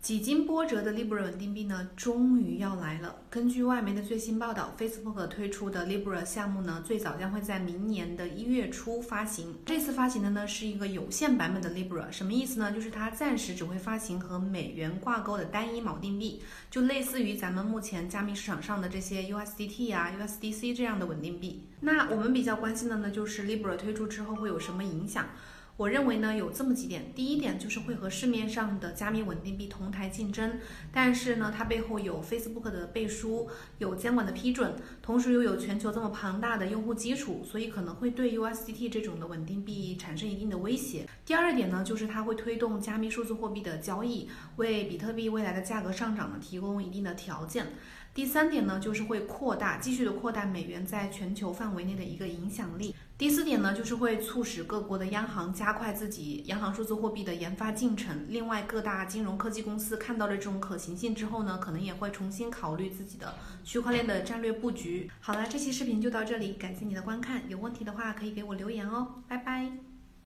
几经波折的 Libra 稳定币呢，终于要来了。根据外媒的最新报道，Facebook 推出的 Libra 项目呢，最早将会在明年的一月初发行。这次发行的呢是一个有限版本的 Libra，什么意思呢？就是它暂时只会发行和美元挂钩的单一锚定币，就类似于咱们目前加密市场上的这些 USDT 啊、USDC 这样的稳定币。那我们比较关心的呢，就是 Libra 推出之后会有什么影响？我认为呢，有这么几点。第一点就是会和市面上的加密稳定币同台竞争，但是呢，它背后有 Facebook 的背书，有监管的批准，同时又有全球这么庞大的用户基础，所以可能会对 USDT 这种的稳定币产生一定的威胁。第二点呢，就是它会推动加密数字货币的交易，为比特币未来的价格上涨呢提供一定的条件。第三点呢，就是会扩大，继续的扩大美元在全球范围内的一个影响力。第四点呢，就是会促使各国的央行加快自己央行数字货币的研发进程。另外，各大金融科技公司看到了这种可行性之后呢，可能也会重新考虑自己的区块链的战略布局。好了，这期视频就到这里，感谢你的观看。有问题的话可以给我留言哦，拜拜。